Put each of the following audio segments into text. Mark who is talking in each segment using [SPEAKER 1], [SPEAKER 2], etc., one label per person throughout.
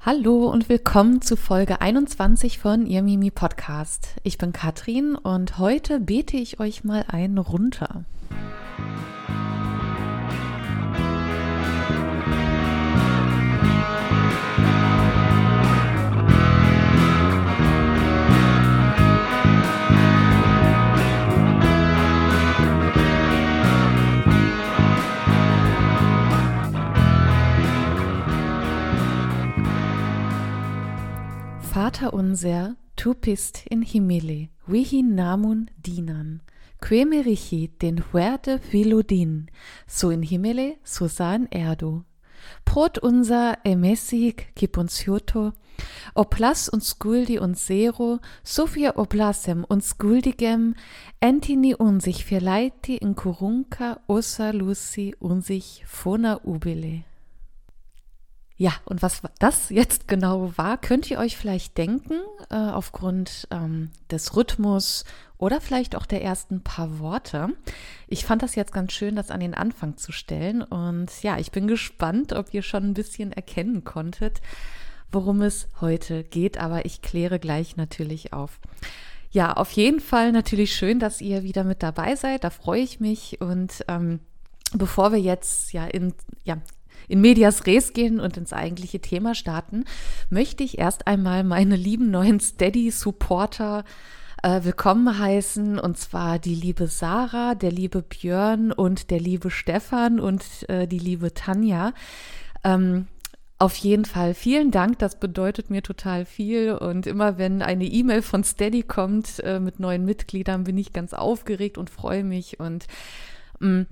[SPEAKER 1] Hallo und willkommen zu Folge 21 von Ihr Mimi Podcast. Ich bin Katrin und heute bete ich euch mal einen runter. Vater unser, tu bist in himmele, vihi namun dinan, quemerichi den huerde vilodin, so in himmele, so sa in erdo. Brot unser emessig gib uns joto, oplas uns skuldi und sero, so wir oblasem uns skuldigem, entini unsich verleiti in kurunka ossa luci unsich fona ubile. Ja, und was das jetzt genau war, könnt ihr euch vielleicht denken, äh, aufgrund ähm, des Rhythmus oder vielleicht auch der ersten paar Worte. Ich fand das jetzt ganz schön, das an den Anfang zu stellen. Und ja, ich bin gespannt, ob ihr schon ein bisschen erkennen konntet, worum es heute geht. Aber ich kläre gleich natürlich auf. Ja, auf jeden Fall natürlich schön, dass ihr wieder mit dabei seid. Da freue ich mich. Und ähm, bevor wir jetzt ja in, ja, in Medias Res gehen und ins eigentliche Thema starten, möchte ich erst einmal meine lieben neuen Steady-Supporter äh, willkommen heißen. Und zwar die liebe Sarah, der liebe Björn und der liebe Stefan und äh, die liebe Tanja. Ähm, auf jeden Fall vielen Dank, das bedeutet mir total viel. Und immer wenn eine E-Mail von Steady kommt äh, mit neuen Mitgliedern, bin ich ganz aufgeregt und freue mich. Und mh, mm,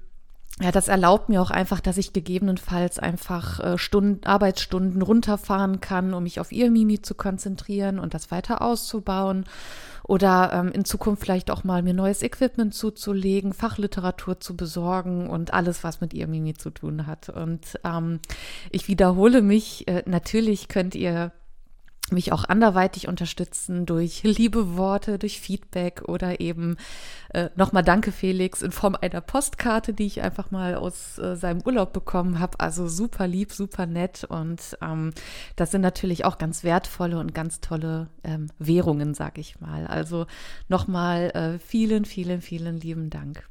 [SPEAKER 1] ja, das erlaubt mir auch einfach, dass ich gegebenenfalls einfach äh, Stunden, Arbeitsstunden runterfahren kann, um mich auf ihr Mimi zu konzentrieren und das weiter auszubauen. Oder ähm, in Zukunft vielleicht auch mal mir neues Equipment zuzulegen, Fachliteratur zu besorgen und alles, was mit ihr Mimi zu tun hat. Und ähm, ich wiederhole mich, äh, natürlich könnt ihr mich auch anderweitig unterstützen durch liebe Worte, durch Feedback oder eben äh, nochmal Danke Felix in Form einer Postkarte, die ich einfach mal aus äh, seinem Urlaub bekommen habe. Also super lieb, super nett und ähm, das sind natürlich auch ganz wertvolle und ganz tolle ähm, Währungen, sag ich mal. Also nochmal äh, vielen, vielen, vielen lieben Dank.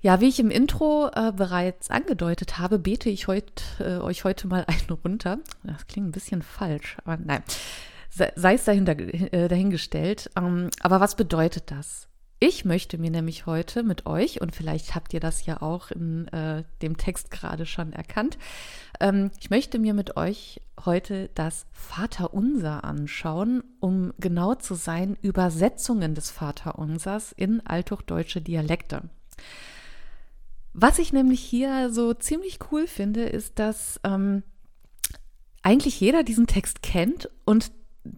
[SPEAKER 1] Ja, wie ich im Intro äh, bereits angedeutet habe, bete ich heut, äh, euch heute mal einen runter. Das klingt ein bisschen falsch, aber nein, sei, es dahinter, äh, dahingestellt. Ähm, aber was bedeutet das? Ich möchte mir nämlich heute mit euch, und vielleicht habt ihr das ja auch in äh, dem Text gerade schon erkannt, ähm, ich möchte mir mit euch heute das Vaterunser anschauen, um genau zu sein, Übersetzungen des Vaterunsers in althochdeutsche Dialekte. Was ich nämlich hier so ziemlich cool finde, ist, dass ähm, eigentlich jeder diesen Text kennt und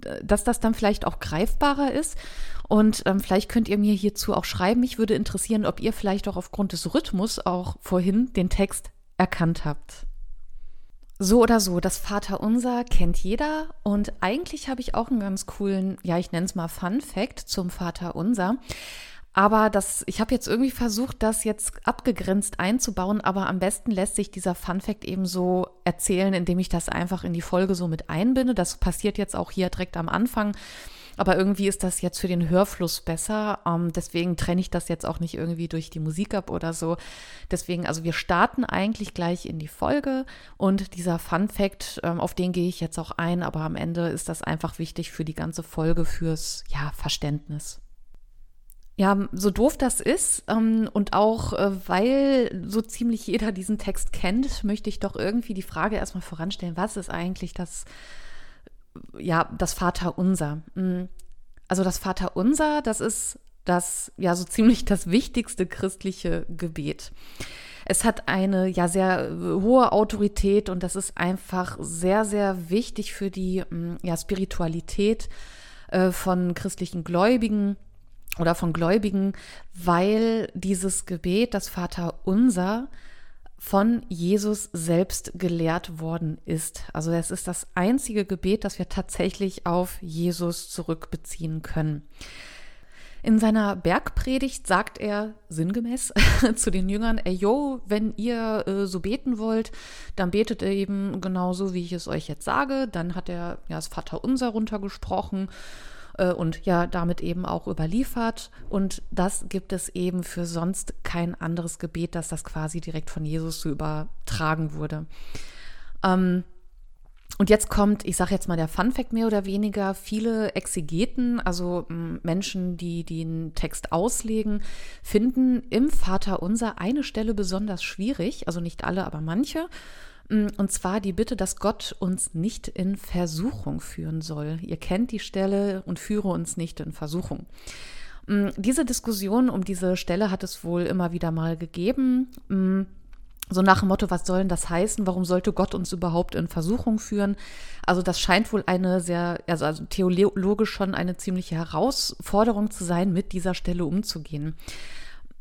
[SPEAKER 1] äh, dass das dann vielleicht auch greifbarer ist. Und ähm, vielleicht könnt ihr mir hierzu auch schreiben. Mich würde interessieren, ob ihr vielleicht auch aufgrund des Rhythmus auch vorhin den Text erkannt habt. So oder so, das Vaterunser kennt jeder und eigentlich habe ich auch einen ganz coolen, ja, ich nenne es mal Fun Fact zum Vaterunser. Aber das, ich habe jetzt irgendwie versucht, das jetzt abgegrenzt einzubauen, aber am besten lässt sich dieser Fun Fact eben so erzählen, indem ich das einfach in die Folge so mit einbinde. Das passiert jetzt auch hier direkt am Anfang. Aber irgendwie ist das jetzt für den Hörfluss besser. Ähm, deswegen trenne ich das jetzt auch nicht irgendwie durch die Musik ab oder so. Deswegen, also wir starten eigentlich gleich in die Folge und dieser Fun Fact, ähm, auf den gehe ich jetzt auch ein, aber am Ende ist das einfach wichtig für die ganze Folge, fürs ja, Verständnis. Ja, so doof das ist ähm, und auch äh, weil so ziemlich jeder diesen Text kennt, möchte ich doch irgendwie die Frage erstmal voranstellen, was ist eigentlich das, ja, das Vaterunser? Hm, also das Vaterunser, das ist das, ja, so ziemlich das wichtigste christliche Gebet. Es hat eine ja sehr hohe Autorität und das ist einfach sehr, sehr wichtig für die hm, ja, Spiritualität äh, von christlichen Gläubigen oder von Gläubigen, weil dieses Gebet, das Vaterunser, von Jesus selbst gelehrt worden ist. Also es ist das einzige Gebet, das wir tatsächlich auf Jesus zurückbeziehen können. In seiner Bergpredigt sagt er sinngemäß zu den Jüngern, ey yo, wenn ihr äh, so beten wollt, dann betet ihr eben genauso, wie ich es euch jetzt sage. Dann hat er ja das Vaterunser runtergesprochen und ja damit eben auch überliefert. Und das gibt es eben für sonst kein anderes Gebet, dass das quasi direkt von Jesus so übertragen wurde. Ähm, und jetzt kommt, ich sage jetzt mal der Fun Fact mehr oder weniger, viele Exegeten, also Menschen, die den Text auslegen, finden im Vater unser eine Stelle besonders schwierig, also nicht alle, aber manche. Und zwar die Bitte, dass Gott uns nicht in Versuchung führen soll. Ihr kennt die Stelle und führe uns nicht in Versuchung. Diese Diskussion um diese Stelle hat es wohl immer wieder mal gegeben. So nach dem Motto, was soll denn das heißen? Warum sollte Gott uns überhaupt in Versuchung führen? Also das scheint wohl eine sehr, also, also theologisch schon eine ziemliche Herausforderung zu sein, mit dieser Stelle umzugehen.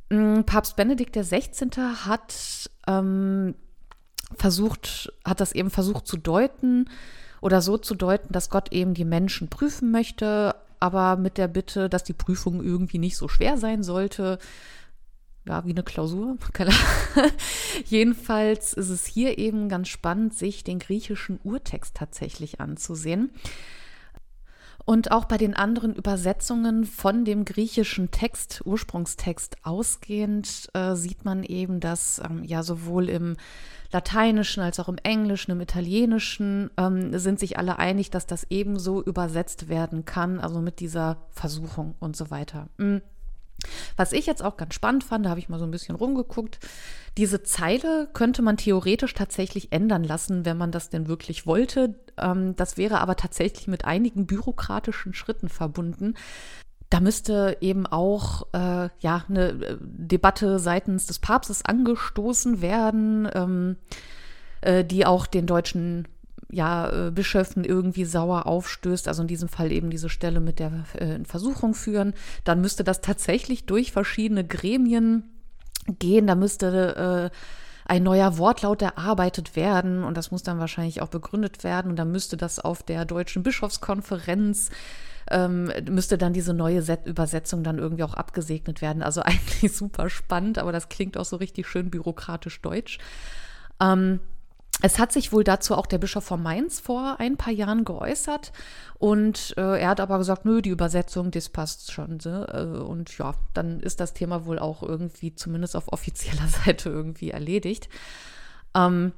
[SPEAKER 1] Mm, Papst Benedikt XVI. hat ähm, versucht, hat das eben versucht zu deuten oder so zu deuten, dass Gott eben die Menschen prüfen möchte, aber mit der Bitte, dass die Prüfung irgendwie nicht so schwer sein sollte ja, wie eine Klausur. Jedenfalls ist es hier eben ganz spannend, sich den griechischen Urtext tatsächlich anzusehen. Und auch bei den anderen Übersetzungen von dem griechischen Text, Ursprungstext ausgehend, äh, sieht man eben, dass ähm, ja sowohl im Lateinischen als auch im Englischen, im Italienischen ähm, sind sich alle einig, dass das ebenso übersetzt werden kann, also mit dieser Versuchung und so weiter. Mhm. Was ich jetzt auch ganz spannend fand, da habe ich mal so ein bisschen rumgeguckt, diese Zeile könnte man theoretisch tatsächlich ändern lassen, wenn man das denn wirklich wollte. Ähm, das wäre aber tatsächlich mit einigen bürokratischen Schritten verbunden. Da müsste eben auch äh, ja eine äh, Debatte seitens des Papstes angestoßen werden, ähm, äh, die auch den deutschen ja, äh, Bischöfen irgendwie sauer aufstößt, also in diesem Fall eben diese Stelle mit der äh, Versuchung führen, dann müsste das tatsächlich durch verschiedene Gremien gehen. Da müsste äh, ein neuer Wortlaut erarbeitet werden und das muss dann wahrscheinlich auch begründet werden und dann müsste das auf der deutschen Bischofskonferenz ähm, müsste dann diese neue Set Übersetzung dann irgendwie auch abgesegnet werden. Also eigentlich super spannend, aber das klingt auch so richtig schön bürokratisch deutsch. Ähm, es hat sich wohl dazu auch der Bischof von Mainz vor ein paar Jahren geäußert und äh, er hat aber gesagt, nö, die Übersetzung, das passt schon. So. Äh, und ja, dann ist das Thema wohl auch irgendwie zumindest auf offizieller Seite irgendwie erledigt. Ähm,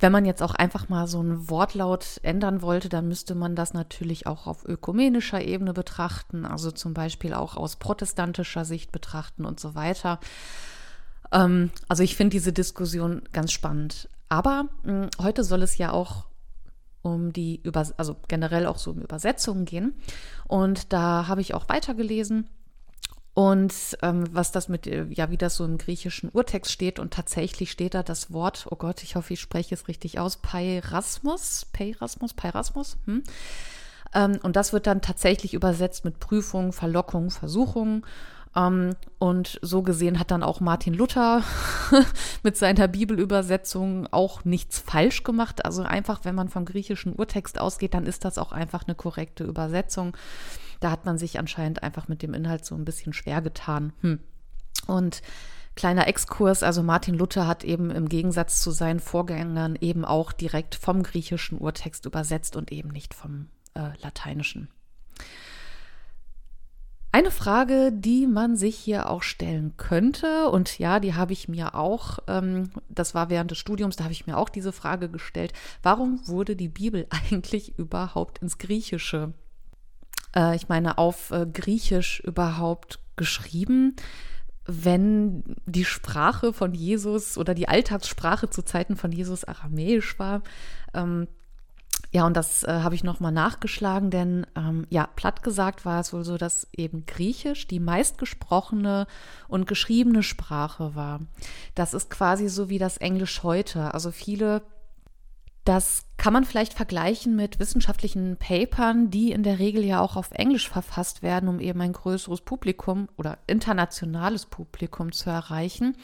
[SPEAKER 1] wenn man jetzt auch einfach mal so ein Wortlaut ändern wollte, dann müsste man das natürlich auch auf ökumenischer Ebene betrachten, also zum Beispiel auch aus protestantischer Sicht betrachten und so weiter. Ähm, also ich finde diese Diskussion ganz spannend. Aber mh, hm, heute soll es ja auch um die, Über also generell auch so um Übersetzungen gehen. Und da habe ich auch weitergelesen. Und ähm, was das mit, äh, ja, wie das so im griechischen Urtext steht. Und tatsächlich steht da das Wort, oh Gott, ich hoffe, ich spreche es richtig aus, Peirasmus, Peirasmus, Peirasmus. Hm? Ähm, und das wird dann tatsächlich übersetzt mit Prüfung, Verlockung, Versuchung. Ähm, und so gesehen hat dann auch Martin Luther mit seiner Bibelübersetzung auch nichts falsch gemacht. Also einfach, wenn man vom griechischen Urtext ausgeht, dann ist das auch einfach eine korrekte Übersetzung. Da hat man sich anscheinend einfach mit dem Inhalt so ein bisschen schwer getan. Hm. Und kleiner Exkurs, also Martin Luther hat eben im Gegensatz zu seinen Vorgängern eben auch direkt vom griechischen Urtext übersetzt und eben nicht vom äh, lateinischen. Eine Frage, die man sich hier auch stellen könnte, und ja, die habe ich mir auch, ähm, das war während des Studiums, da habe ich mir auch diese Frage gestellt, warum wurde die Bibel eigentlich überhaupt ins Griechische, äh, ich meine auf äh, Griechisch überhaupt geschrieben? wenn die Sprache von Jesus oder die Alltagssprache zu Zeiten von Jesus aramäisch war. Ähm, ja, und das äh, habe ich nochmal nachgeschlagen, denn ähm, ja, platt gesagt war es wohl so, dass eben Griechisch die meistgesprochene und geschriebene Sprache war. Das ist quasi so wie das Englisch heute. Also viele, das kann man vielleicht vergleichen mit wissenschaftlichen Papern, die in der Regel ja auch auf Englisch verfasst werden, um eben ein größeres Publikum oder internationales Publikum zu erreichen.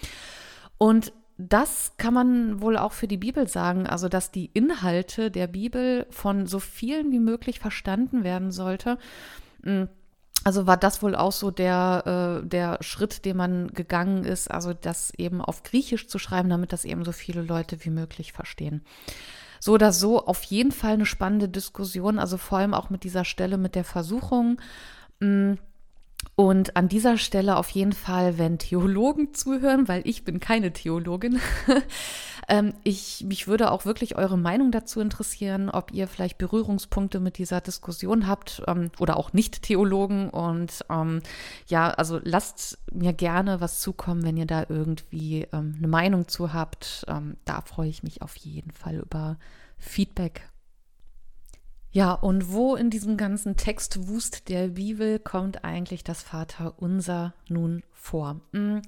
[SPEAKER 1] Und das kann man wohl auch für die Bibel sagen, also dass die Inhalte der Bibel von so vielen wie möglich verstanden werden sollte. Hm, also war das wohl auch so der, äh, der Schritt, den man gegangen ist, also das eben auf Griechisch zu schreiben, damit das eben so viele Leute wie möglich verstehen. So oder so auf jeden Fall eine spannende Diskussion, also vor allem auch mit dieser Stelle mit der Versuchung. Mh, mm, und an dieser Stelle auf jeden Fall, wenn Theologen zuhören, weil ich bin keine Theologin, ähm, ich, mich würde auch wirklich eure Meinung dazu interessieren, ob ihr vielleicht Berührungspunkte mit dieser Diskussion habt ähm, oder auch Nicht-Theologen. Und ähm, ja, also lasst mir gerne was zukommen, wenn ihr da irgendwie ähm, eine Meinung zu habt. Ähm, da freue ich mich auf jeden Fall über Feedback ja, und wo in diesem ganzen Textwust der Bibel kommt eigentlich das Vaterunser nun vor? Hm,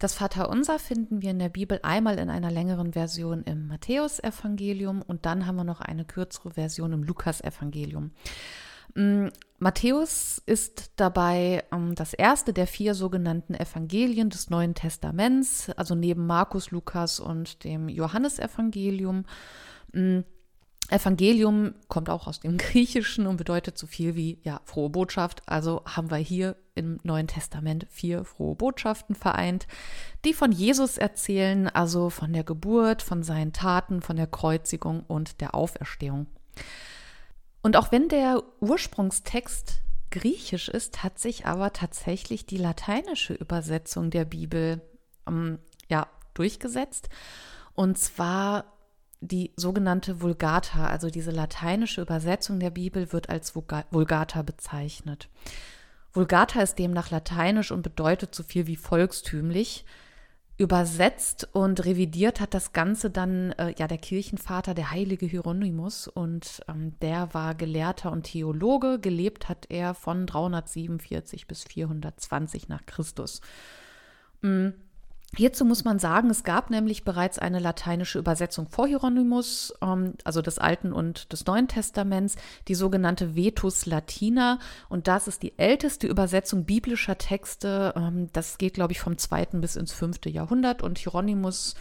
[SPEAKER 1] das Vaterunser finden wir in der Bibel einmal in einer längeren Version im Matthäusevangelium und dann haben wir noch eine kürzere Version im Lukasevangelium. Hm, Matthäus ist dabei ähm, das erste der vier sogenannten Evangelien des Neuen Testaments, also neben Markus, Lukas und dem Johannesevangelium. Hm, Evangelium kommt auch aus dem Griechischen und bedeutet so viel wie ja frohe Botschaft. Also haben wir hier im Neuen Testament vier frohe Botschaften vereint, die von Jesus erzählen, also von der Geburt, von seinen Taten, von der Kreuzigung und der Auferstehung. Und auch wenn der Ursprungstext griechisch ist, hat sich aber tatsächlich die lateinische Übersetzung der Bibel ähm, ja durchgesetzt. Und zwar die sogenannte Vulgata, also diese lateinische Übersetzung der Bibel, wird als Vulgata bezeichnet. Vulgata ist demnach lateinisch und bedeutet so viel wie volkstümlich. Übersetzt und revidiert hat das Ganze dann äh, ja der Kirchenvater, der heilige Hieronymus, und ähm, der war Gelehrter und Theologe. Gelebt hat er von 347 bis 420 nach Christus. Mhm. Hierzu muss man sagen, es gab nämlich bereits eine lateinische Übersetzung vor Hieronymus, ähm, also des Alten und des Neuen Testaments, die sogenannte Vetus Latina. Und das ist die älteste Übersetzung biblischer Texte. Ähm, das geht, glaube ich, vom zweiten bis ins fünfte Jahrhundert. Und Hieronymus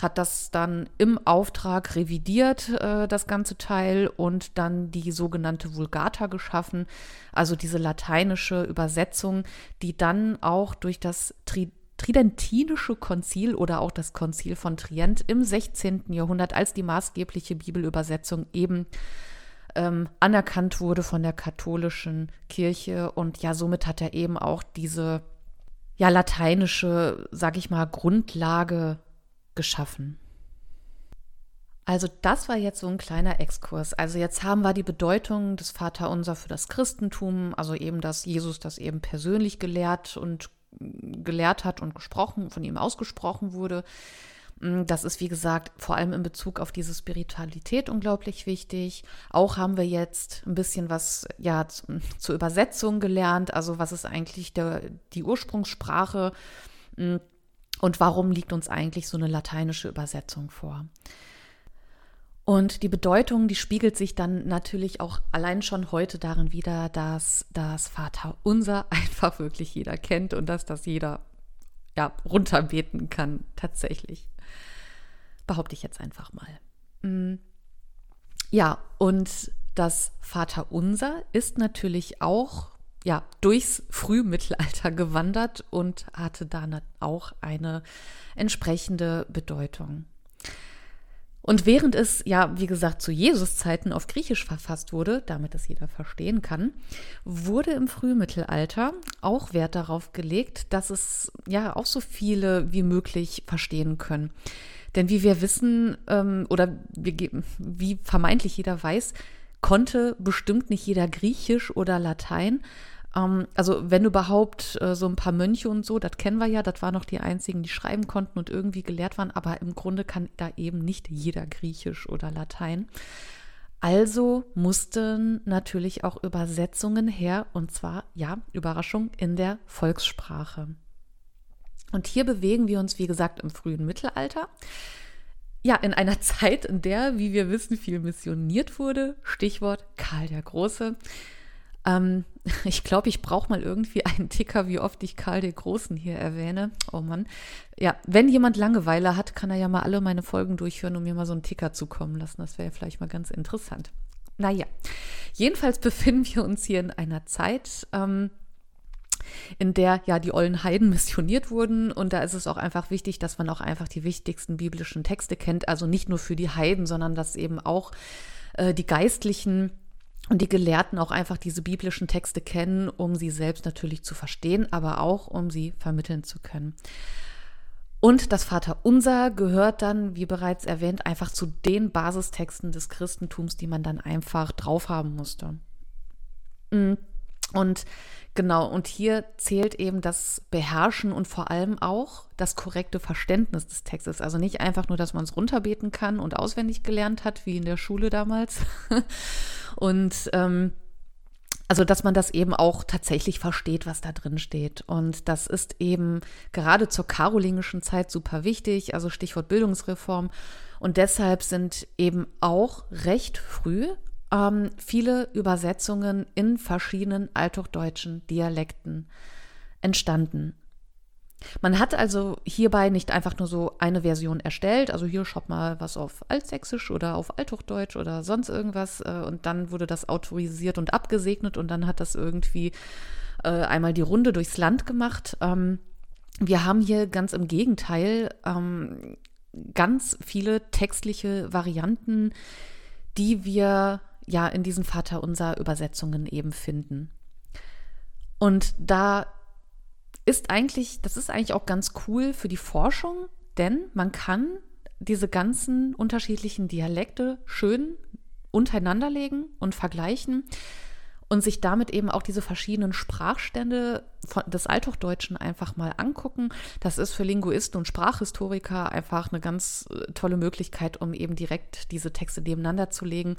[SPEAKER 1] hat das dann im Auftrag revidiert, äh, das ganze Teil, und dann die sogenannte Vulgata geschaffen, also diese lateinische Übersetzung, die dann auch durch das Tri Tridentinische Konzil oder auch das Konzil von Trient im 16. Jahrhundert als die maßgebliche Bibelübersetzung eben ähm, anerkannt wurde von der katholischen Kirche. Und ja, somit hat er eben auch diese ja lateinische, sag ich mal, Grundlage geschaffen. Also das war jetzt so ein kleiner Exkurs. Also jetzt haben wir die Bedeutung des Vaterunser für das Christentum, also eben, dass Jesus das eben persönlich gelehrt und gelehrt hat und gesprochen, von ihm ausgesprochen wurde. Mm, das ist, wie gesagt, vor allem in Bezug auf diese Spiritualität unglaublich wichtig. Auch haben wir jetzt ein bisschen was ja zur Übersetzung gelernt. Also was ist eigentlich der, die Ursprungssprache mm, und warum liegt uns eigentlich so eine lateinische Übersetzung vor? Und die Bedeutung, die spiegelt sich dann natürlich auch allein schon heute darin wieder, dass das Vaterunser einfach wirklich jeder kennt und dass das jeder ja runterbeten kann, tatsächlich. Behaupte ich jetzt einfach mal. Mm. Ja, und das Vaterunser ist natürlich auch ja, durchs Frühmittelalter gewandert und hatte dann auch eine entsprechende Bedeutung. Und während es ja, wie gesagt, zu Jesus Zeiten auf Griechisch verfasst wurde, damit es jeder verstehen kann, wurde im Frühmittelalter auch Wert darauf gelegt, dass es ja auch so viele wie möglich verstehen können. Denn wie wir wissen, ähm, oder wie, wie vermeintlich jeder weiß, konnte bestimmt nicht jeder Griechisch oder Latein. Ähm, also wenn überhaupt äh, so ein paar Mönche und so, das kennen wir ja, das waren noch die einzigen, die schreiben konnten und irgendwie gelehrt waren, aber im Grunde kann da eben nicht jeder Griechisch oder Latein. Also mussten natürlich auch Übersetzungen her, und zwar, ja, Überraschung, in der Volkssprache. Und hier bewegen wir uns, wie gesagt, im frühen Mittelalter. Ja, in einer Zeit, in der, wie wir wissen, viel missioniert wurde. Stichwort Karl der Große. Ähm, ich glaube, ich brauche mal irgendwie einen Ticker, wie oft ich Karl den Großen hier erwähne. Oh Mann. Ja, wenn jemand Langeweile hat, kann er ja mal alle meine Folgen durchhören und mir mal so einen Ticker zukommen lassen. Das wäre ja vielleicht mal ganz interessant. Naja, Jedenfalls befinden wir uns hier in einer Zeit, ähm, in der ja die ollen Heiden missioniert wurden. Und da ist es auch einfach wichtig, dass man auch einfach die wichtigsten biblischen Texte kennt. Also nicht nur für die Heiden, sondern dass eben auch äh, die Geistlichen und die Gelehrten auch einfach diese biblischen Texte kennen, um sie selbst natürlich zu verstehen, aber auch um sie vermitteln zu können. Und das Vaterunser gehört dann, wie bereits erwähnt, einfach zu den Basistexten des Christentums, die man dann einfach drauf haben musste. Mm. Und genau, und hier zählt eben das Beherrschen und vor allem auch das korrekte Verständnis des Textes. Also nicht einfach nur, dass man es runterbeten kann und auswendig gelernt hat, wie in der Schule damals. und ähm, also, dass man das eben auch tatsächlich versteht, was da drin steht. Und das ist eben gerade zur karolingischen Zeit super wichtig, also Stichwort Bildungsreform. Und deshalb sind eben auch recht früh ähm, viele Übersetzungen in verschiedenen althochdeutschen Dialekten entstanden. Man hat also hierbei nicht einfach nur so eine Version erstellt, also hier schaut mal was auf Altsächsisch oder auf Althochdeutsch oder sonst irgendwas äh, und dann wurde das autorisiert und abgesegnet und dann hat das irgendwie äh, einmal die Runde durchs Land gemacht. Ähm, wir haben hier ganz im Gegenteil ähm, ganz viele textliche Varianten, die wir ja in diesen Vaterunser Übersetzungen eben finden. Und da ist eigentlich, das ist eigentlich auch ganz cool für die Forschung, denn man kann diese ganzen unterschiedlichen Dialekte schön untereinander legen und vergleichen und sich damit eben auch diese verschiedenen Sprachstände des Althochdeutschen einfach mal angucken. Das ist für Linguisten und Sprachhistoriker einfach eine ganz äh, tolle Möglichkeit, um eben direkt diese Texte nebeneinander zu legen,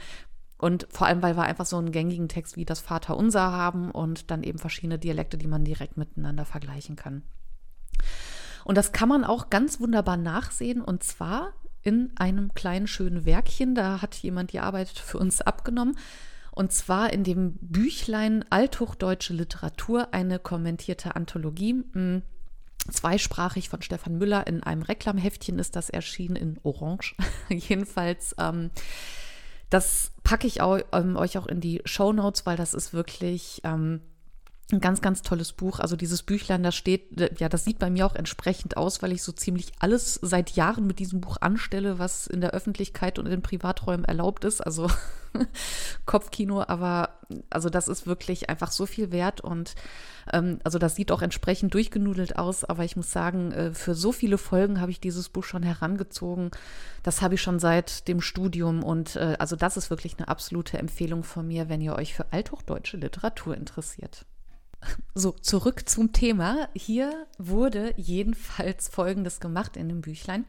[SPEAKER 1] und vor allem, weil wir einfach so einen gängigen Text wie das Vaterunser haben und dann eben verschiedene Dialekte, die man direkt miteinander vergleichen kann. Und das kann man auch ganz wunderbar nachsehen und zwar in einem kleinen schönen Werkchen. Da hat jemand die Arbeit für uns abgenommen. Und zwar in dem Büchlein Althochdeutsche Literatur, eine kommentierte Anthologie. Hm, zweisprachig von Stefan Müller. In einem Reklamheftchen ist das erschienen in Orange. Jedenfalls ähm, das packe ich auch, ähm, euch auch in die Show Notes, weil das ist wirklich ähm, ein ganz, ganz tolles Buch. Also dieses Büchlein, das steht, äh, ja, das sieht bei mir auch entsprechend aus, weil ich so ziemlich alles seit Jahren mit diesem Buch anstelle, was in der Öffentlichkeit und in den Privaträumen erlaubt ist. Also Kopfkino, aber also das ist wirklich einfach so viel wert und ähm, also das sieht auch entsprechend durchgenudelt aus, aber ich muss sagen, äh, für so viele Folgen habe ich dieses Buch schon herangezogen. Das habe ich schon seit dem Studium und äh, also das ist wirklich eine absolute Empfehlung von mir, wenn ihr euch für althochdeutsche Literatur interessiert. So, zurück zum Thema. Hier wurde jedenfalls Folgendes gemacht in dem Büchlein.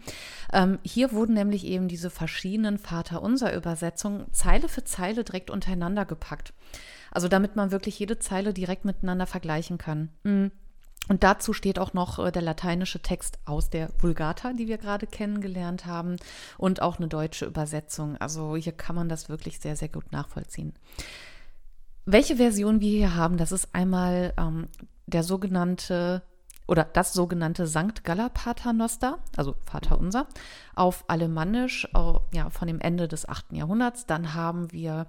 [SPEAKER 1] Ähm, hier wurden nämlich eben diese verschiedenen Vaterunser-Übersetzungen Zeile für Zeile direkt untereinander gepackt. Also damit man wirklich jede Zeile direkt miteinander vergleichen kann. Mm. Und dazu steht auch noch äh, der lateinische Text aus der Vulgata, die wir gerade kennengelernt haben, und auch eine deutsche Übersetzung. Also hier kann man das wirklich sehr, sehr gut nachvollziehen. Welche Version wir hier haben, das ist einmal ähm, der sogenannte oder das sogenannte Sankt Galler Paternoster, also Vaterunser, auf Alemannisch äh, ja, von dem Ende des 8. Jahrhunderts. Dann haben wir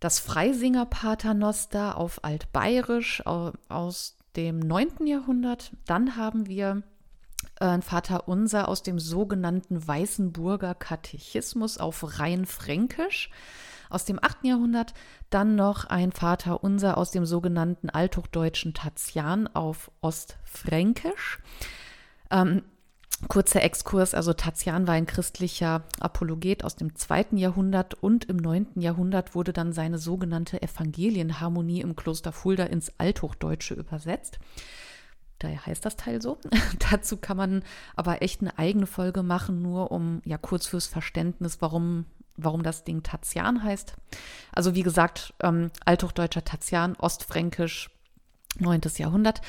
[SPEAKER 1] das Freisinger Paternoster auf Altbayerisch aus dem 9. Jahrhundert. Dann haben wir äh, ein Vaterunser aus dem sogenannten Weißenburger Katechismus auf Rheinfränkisch aus dem 8. Jahrhundert, dann noch ein Vater unser aus dem sogenannten althochdeutschen Tatian auf Ostfränkisch. Ähm, Kurzer Exkurs, also Tatian war ein christlicher Apologet aus dem 2. Jahrhundert und im 9. Jahrhundert wurde dann seine sogenannte Evangelienharmonie im Kloster Fulda ins Althochdeutsche übersetzt. Daher heißt das Teil so. Dazu kann man aber echt eine eigene Folge machen, nur um ja kurz fürs Verständnis, warum warum das Ding Tatian heißt. Also wie gesagt, ähm, althochdeutscher Tatian, ostfränkisch, 9. Jahrhundert.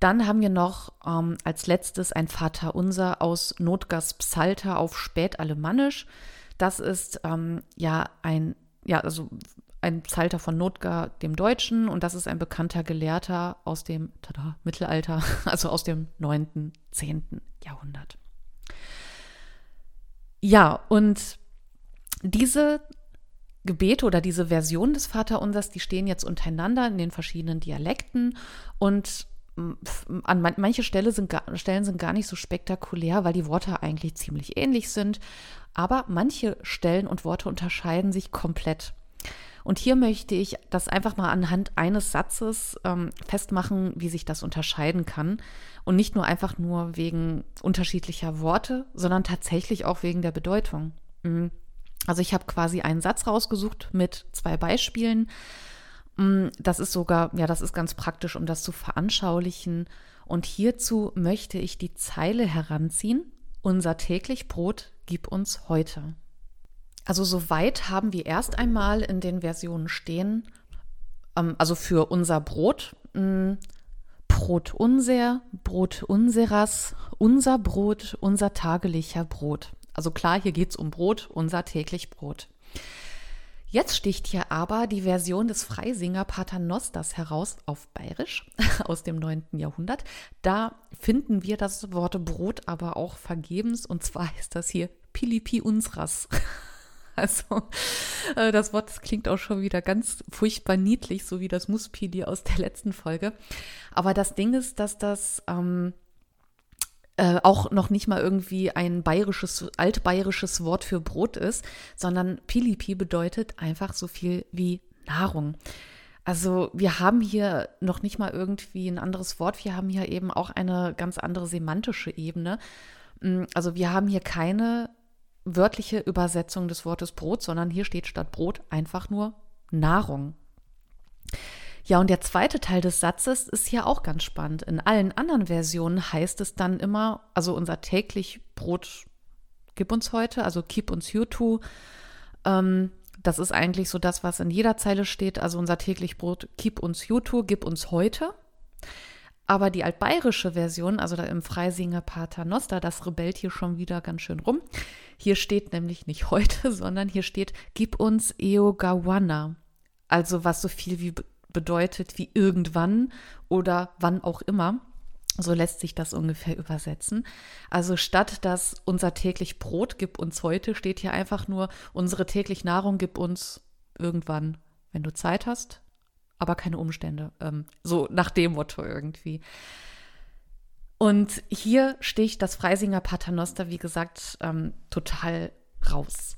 [SPEAKER 1] Dann haben wir noch ähm, als letztes ein Vaterunser aus Notgas Psalter auf Spätalemannisch. Das ist ähm, ja ein, ja, also ein Psalter von Notgar dem Deutschen und das ist ein bekannter Gelehrter aus dem tada, Mittelalter, also aus dem 9., 10. Jahrhundert. Ja, und diese Gebete oder diese Version des Vaterunsers, die stehen jetzt untereinander in den verschiedenen Dialekten und an manche Stelle sind, Stellen sind gar nicht so spektakulär, weil die Worte eigentlich ziemlich ähnlich sind. Aber manche Stellen und Worte unterscheiden sich komplett. Und hier möchte ich das einfach mal anhand eines Satzes ähm, festmachen, wie sich das unterscheiden kann. Und nicht nur einfach nur wegen unterschiedlicher Worte, sondern tatsächlich auch wegen der Bedeutung. Mhm. Also ich habe quasi einen Satz rausgesucht mit zwei Beispielen. Mm, das ist sogar, ja, das ist ganz praktisch, um das zu veranschaulichen. Und hierzu möchte ich die Zeile heranziehen. Unser täglich Brot gib uns heute. Also soweit haben wir erst einmal in den Versionen stehen, ähm, also für unser Brot, mm, Brot unser, Brot unseras, unser Brot, unser tagelicher Brot. Also klar, hier geht es um Brot, unser täglich Brot. Jetzt sticht hier aber die Version des Freisinger Paternosters heraus auf Bayerisch aus dem 9. Jahrhundert. Da finden wir das Wort Brot aber auch vergebens und zwar ist das hier Pilipi unsras. Also äh, das Wort das klingt auch schon wieder ganz furchtbar niedlich, so wie das Muspili aus der letzten Folge. Aber das Ding ist, dass das ähm, äh, auch noch nicht mal irgendwie ein bayerisches, altbayerisches Wort für Brot ist, sondern Pilipi bedeutet einfach so viel wie Nahrung. Also wir haben hier noch nicht mal irgendwie ein anderes Wort, wir haben hier eben auch eine ganz andere semantische Ebene. Mm, also wir haben hier keine wörtliche Übersetzung des Wortes Brot, sondern hier steht statt Brot einfach nur Nahrung. Ja, und der zweite Teil des Satzes ist hier auch ganz spannend. In allen anderen Versionen heißt es dann immer, also unser täglich Brot gib uns heute, also keep uns Jutu. Ähm, das ist eigentlich so das, was in jeder Zeile steht. Also unser täglich Brot, keep uns Jutu, gib uns heute. Aber die altbayerische Version, also da im Freisinger Pater Noster, das rebellt hier schon wieder ganz schön rum. Hier steht nämlich nicht heute, sondern hier steht, gib uns Eogawana. Also was so viel wie bedeutet wie irgendwann oder wann auch immer. So lässt sich das ungefähr übersetzen. Also statt dass unser täglich Brot gib uns heute, steht hier einfach nur, unsere täglich Nahrung gib uns irgendwann, wenn du Zeit hast, aber keine Umstände. Ähm, so nach dem Motto irgendwie. Und hier sticht das Freisinger Paternoster, wie gesagt, ähm, total raus.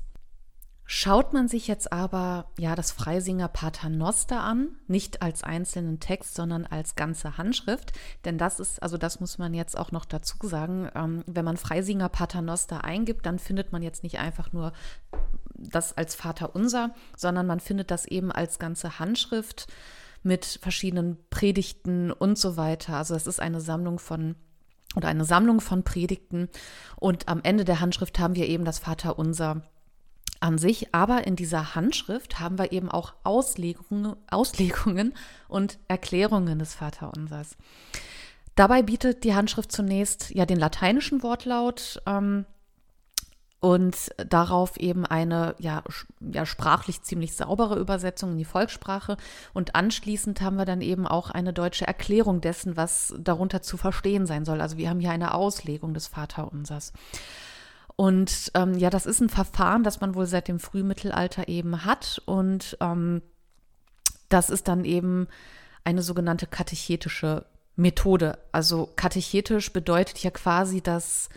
[SPEAKER 1] Schaut man sich jetzt aber ja das Freisinger Paternoster an, nicht als einzelnen Text, sondern als ganze Handschrift, denn das ist, also das muss man jetzt auch noch dazu sagen, ähm, wenn man Freisinger Paternoster eingibt, dann findet man jetzt nicht einfach nur das als Vater unser, sondern man findet das eben als ganze Handschrift mit verschiedenen Predigten und so weiter. Also es ist eine Sammlung von oder eine Sammlung von Predigten und am Ende der Handschrift haben wir eben das Vater unser an sich, aber in dieser Handschrift haben wir eben auch Auslegungen, Auslegungen und Erklärungen des Vaterunsers. Dabei bietet die Handschrift zunächst ja den lateinischen Wortlaut ähm, und darauf eben eine ja, ja sprachlich ziemlich saubere Übersetzung in die Volkssprache. Und anschließend haben wir dann eben auch eine deutsche Erklärung dessen, was darunter zu verstehen sein soll. Also wir haben hier eine Auslegung des Vaterunsers. Und ähm, ja, das ist ein Verfahren, das man wohl seit dem Frühmittelalter eben hat. Und ähm, das ist dann eben eine sogenannte katechetische Methode. Also katechetisch bedeutet ja quasi das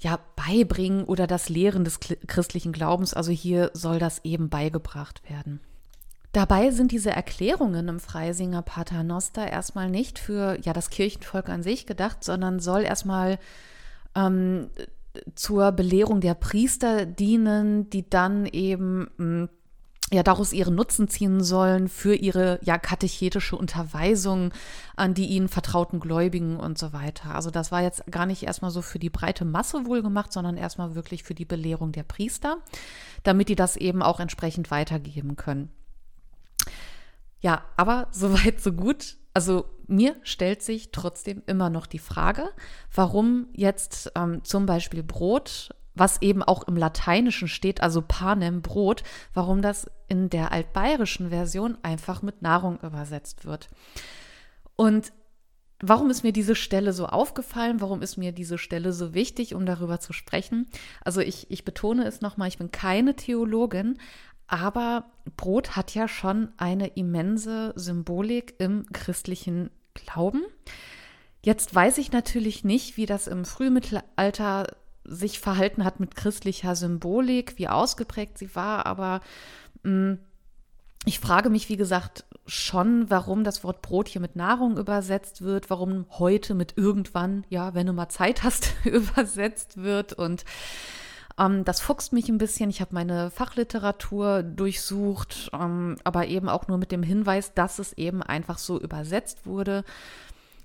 [SPEAKER 1] ja, Beibringen oder das Lehren des christlichen Glaubens. Also hier soll das eben beigebracht werden. Dabei sind diese Erklärungen im Freisinger Paternoster erstmal nicht für ja das Kirchenvolk an sich gedacht, sondern soll erstmal ähm, zur Belehrung der Priester dienen, die dann eben hm, ja daraus ihren Nutzen ziehen sollen für ihre ja katechetische Unterweisung an die ihnen vertrauten Gläubigen und so weiter. Also das war jetzt gar nicht erstmal so für die breite Masse wohl gemacht, sondern erstmal wirklich für die Belehrung der Priester, damit die das eben auch entsprechend weitergeben können. Ja, aber soweit so gut. Also mir stellt sich trotzdem immer noch die Frage, warum jetzt ähm, zum Beispiel Brot, was eben auch im Lateinischen steht, also Panem Brot, warum das in der altbayerischen Version einfach mit Nahrung übersetzt wird. Und warum ist mir diese Stelle so aufgefallen? Warum ist mir diese Stelle so wichtig, um darüber zu sprechen? Also ich, ich betone es nochmal, ich bin keine Theologin, aber Brot hat ja schon eine immense Symbolik im christlichen Glauben. Jetzt weiß ich natürlich nicht, wie das im Frühmittelalter sich verhalten hat mit christlicher Symbolik, wie ausgeprägt sie war, aber mh, mm, ich frage mich, wie gesagt, schon, warum das Wort Brot hier mit Nahrung übersetzt wird, warum heute mit irgendwann, ja, wenn du mal Zeit hast, übersetzt wird. Und ähm, das fuchst mich ein bisschen. Ich habe meine Fachliteratur durchsucht, ähm, aber eben auch nur mit dem Hinweis, dass es eben einfach so übersetzt wurde.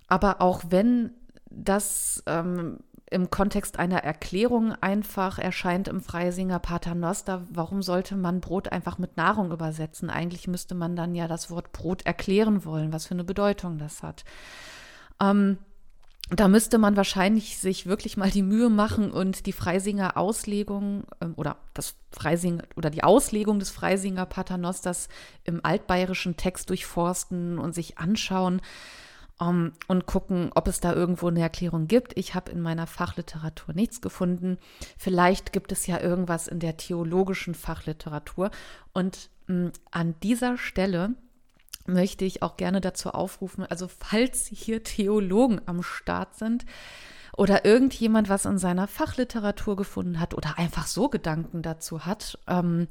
[SPEAKER 1] Aber auch wenn das ähm, im Kontext einer Erklärung einfach erscheint im Freisinger Paternoster, warum sollte man Brot einfach mit Nahrung übersetzen? Eigentlich müsste man dann ja das Wort Brot erklären wollen, was für eine Bedeutung das hat. Ähm, da müsste man wahrscheinlich sich wirklich mal die Mühe machen und die Freisinger Auslegung ähm, oder das Freising oder die Auslegung des Freisinger Paternosters im altbayerischen Text durchforsten und sich anschauen, um, ähm, und gucken, ob es da irgendwo eine Erklärung gibt. Ich habe in meiner Fachliteratur nichts gefunden. Vielleicht gibt es ja irgendwas in der theologischen Fachliteratur. Und mh, mm, an dieser Stelle möchte ich auch gerne dazu aufrufen, also falls hier Theologen am Start sind, oder irgendjemand was in seiner Fachliteratur gefunden hat oder einfach so Gedanken dazu hat, ähm,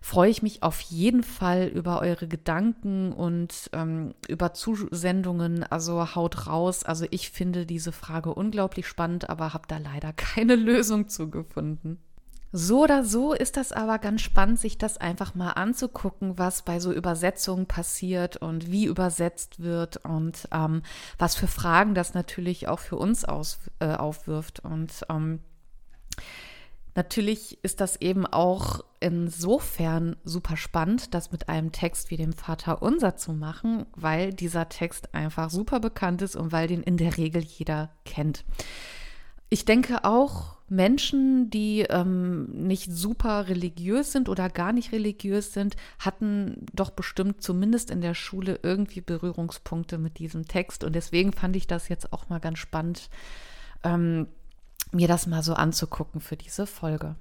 [SPEAKER 1] freue ich mich auf jeden Fall über eure Gedanken und ähm, über Zusendungen. Also haut raus. Also ich finde diese Frage unglaublich spannend, aber habe da leider keine Lösung zugefunden. So oder so ist das aber ganz spannend, sich das einfach mal anzugucken, was bei so Übersetzungen passiert und wie übersetzt wird und ähm, was für Fragen das natürlich auch für uns aus, äh, aufwirft. Und ähm, Natürlich ist das eben auch insofern super spannend, das mit einem Text wie dem Vater Unser zu machen, weil dieser Text einfach super bekannt ist und weil den in der Regel jeder kennt. Ich denke auch, Menschen, die ähm, nicht super religiös sind oder gar nicht religiös sind, hatten doch bestimmt zumindest in der Schule irgendwie Berührungspunkte mit diesem Text. Und deswegen fand ich das jetzt auch mal ganz spannend, ähm, mir das mal so anzugucken für diese Folge.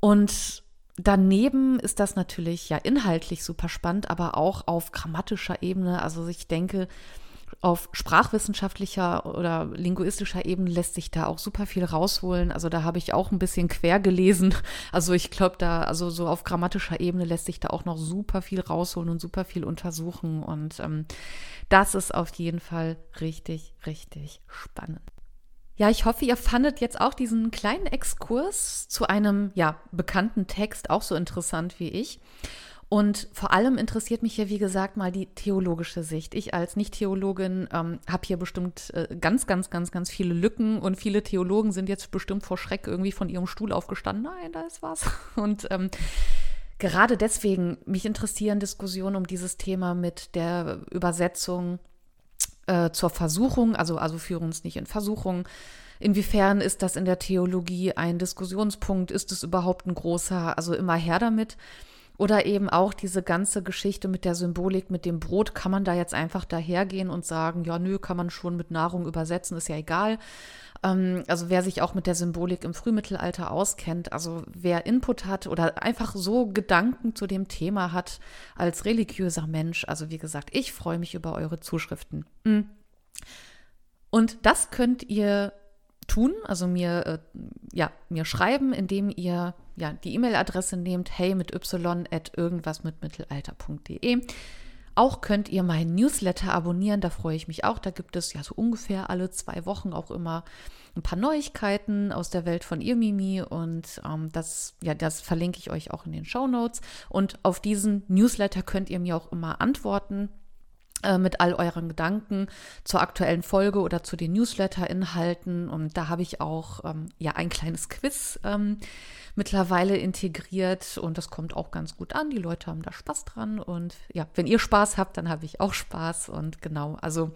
[SPEAKER 1] Und daneben ist das natürlich ja inhaltlich super spannend, aber auch auf grammatischer Ebene. Also ich denke, auf sprachwissenschaftlicher oder linguistischer Ebene lässt sich da auch super viel rausholen. Also da habe ich auch ein bisschen quer gelesen. Also ich glaube, da, also so auf grammatischer Ebene lässt sich da auch noch super viel rausholen und super viel untersuchen. Und ähm, das ist auf jeden Fall richtig, richtig spannend. Ja, ich hoffe, ihr fandet jetzt auch diesen kleinen Exkurs zu einem ja, bekannten Text auch so interessant wie ich. Und vor allem interessiert mich hier, wie gesagt, mal die theologische Sicht. Ich als Nicht-Theologin ähm, habe hier bestimmt äh, ganz, ganz, ganz, ganz viele Lücken und viele Theologen sind jetzt bestimmt vor Schreck irgendwie von ihrem Stuhl aufgestanden. Nein, da ist was. Und ähm, gerade deswegen, mich interessieren Diskussionen um dieses Thema mit der Übersetzung äh, zur Versuchung, also, also führen uns nicht in Versuchung. Inwiefern ist das in der Theologie ein Diskussionspunkt? Ist es überhaupt ein großer? Also immer her damit. Oder eben auch diese ganze Geschichte mit der Symbolik, mit dem Brot, kann man da jetzt einfach dahergehen und sagen, ja, nö, kann man schon mit Nahrung übersetzen, ist ja egal. Ähm, also wer sich auch mit der Symbolik im Frühmittelalter auskennt, also wer Input hat oder einfach so Gedanken zu dem Thema hat als religiöser Mensch, also wie gesagt, ich freue mich über eure Zuschriften. Mhm. Und das könnt ihr tun, also mir, äh, ja, mir schreiben, indem ihr ja, die E-Mail-Adresse nehmt, hey mit y at irgendwas mit mittelalter.de. Auch könnt ihr meinen Newsletter abonnieren, da freue ich mich auch. Da gibt es ja so ungefähr alle zwei Wochen auch immer ein paar Neuigkeiten aus der Welt von Irmimi und ähm, das, ja, das verlinke ich euch auch in den Show Notes. Und auf diesen Newsletter könnt ihr mir auch immer antworten äh, mit all euren Gedanken zur aktuellen Folge oder zu den Newsletter-Inhalten. Und da habe ich auch ähm, ja ein kleines Quiz ähm, mittlerweile integriert und das kommt auch ganz gut an. Die Leute haben da Spaß dran und ja, wenn ihr Spaß habt, dann habe ich auch Spaß und genau, also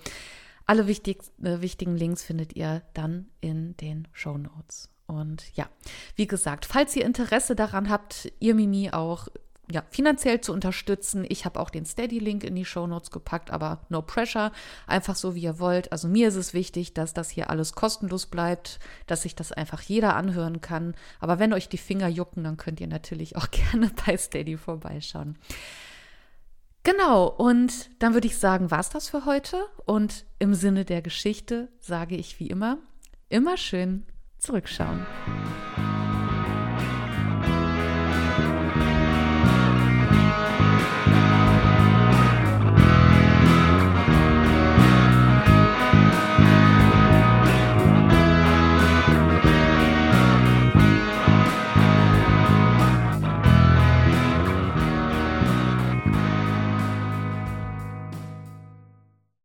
[SPEAKER 1] alle wichtig, äh, wichtigen Links findet ihr dann in den Show Notes. Und ja, wie gesagt, falls ihr Interesse daran habt, ihr Mimi auch ja, finanziell zu unterstützen. Ich habe auch den Steady-Link in die Show Notes gepackt, aber no pressure, einfach so wie ihr wollt. Also mir ist es wichtig, dass das hier alles kostenlos bleibt, dass sich das einfach jeder anhören kann. Aber wenn euch die Finger jucken, dann könnt ihr natürlich auch gerne bei Steady vorbeischauen. Genau, und dann würde ich sagen, war es das für heute. Und im Sinne der Geschichte sage ich wie immer, immer schön zurückschauen.